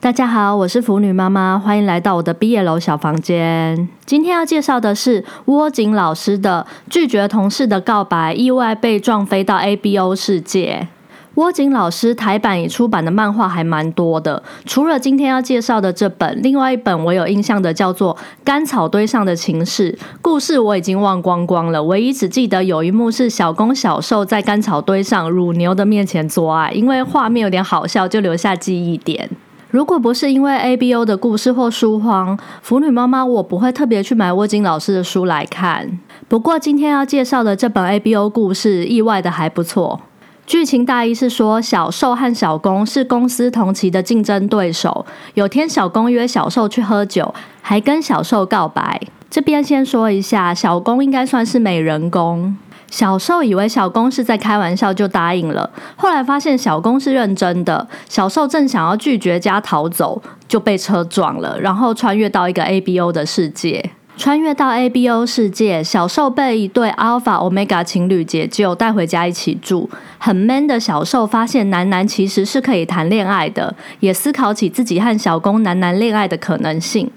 大家好，我是腐女妈妈，欢迎来到我的毕业楼小房间。今天要介绍的是窝井老师的拒绝同事的告白，意外被撞飞到 ABO 世界。窝井老师台版已出版的漫画还蛮多的，除了今天要介绍的这本，另外一本我有印象的叫做《干草堆上的情事》，故事我已经忘光光了，唯一只记得有一幕是小公小受在干草堆上乳牛的面前做爱，因为画面有点好笑，就留下记忆点。如果不是因为 A B O 的故事或书荒，腐女妈妈我不会特别去买沃金老师的书来看。不过今天要介绍的这本 A B O 故事，意外的还不错。剧情大意是说，小受和小公是公司同期的竞争对手。有天，小公约小受去喝酒，还跟小受告白。这边先说一下，小公应该算是美人公。小受以为小公是在开玩笑，就答应了。后来发现小公是认真的，小受正想要拒绝加逃走，就被车撞了，然后穿越到一个 ABO 的世界。穿越到 ABO 世界，小受被一对 Alpha Omega 情侣解救，带回家一起住。很 man 的小受发现男男其实是可以谈恋爱的，也思考起自己和小公男男恋爱的可能性。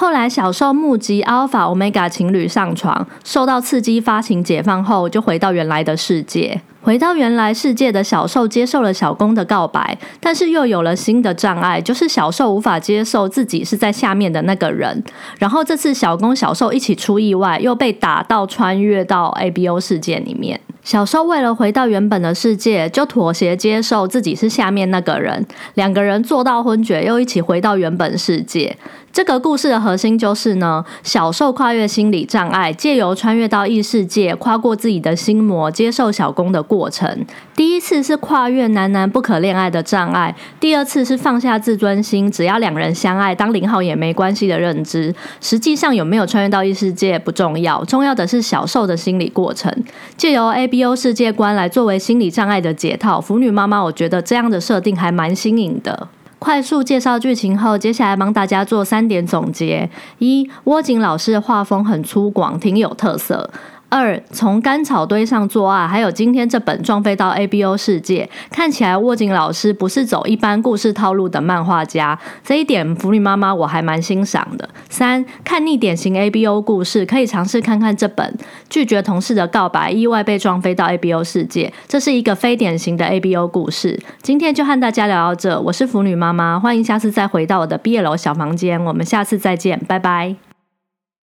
后来，小受目击 Alpha Omega 情侣上床，受到刺激发情解放后，就回到原来的世界。回到原来世界的小受接受了小公的告白，但是又有了新的障碍，就是小受无法接受自己是在下面的那个人。然后这次小公小受一起出意外，又被打到穿越到 ABO 世界里面。小受为了回到原本的世界，就妥协接受自己是下面那个人。两个人做到昏厥，又一起回到原本世界。这个故事的核心就是呢，小受跨越心理障碍，借由穿越到异世界，跨过自己的心魔，接受小公的过程。第一次是跨越男男不可恋爱的障碍，第二次是放下自尊心，只要两人相爱，当零号也没关系的认知。实际上有没有穿越到异世界不重要，重要的是小受的心理过程。借由 ABO 世界观来作为心理障碍的解套，腐女妈妈，我觉得这样的设定还蛮新颖的。快速介绍剧情后，接下来帮大家做三点总结：一，窝井老师的画风很粗犷，挺有特色。二从干草堆上作案，还有今天这本撞飞到 ABO 世界，看起来沃井老师不是走一般故事套路的漫画家，这一点福利妈妈我还蛮欣赏的。三看腻典型 ABO 故事，可以尝试看看这本拒绝同事的告白，意外被撞飞到 ABO 世界，这是一个非典型的 ABO 故事。今天就和大家聊到这，我是腐女妈妈，欢迎下次再回到我的毕业楼小房间，我们下次再见，拜拜。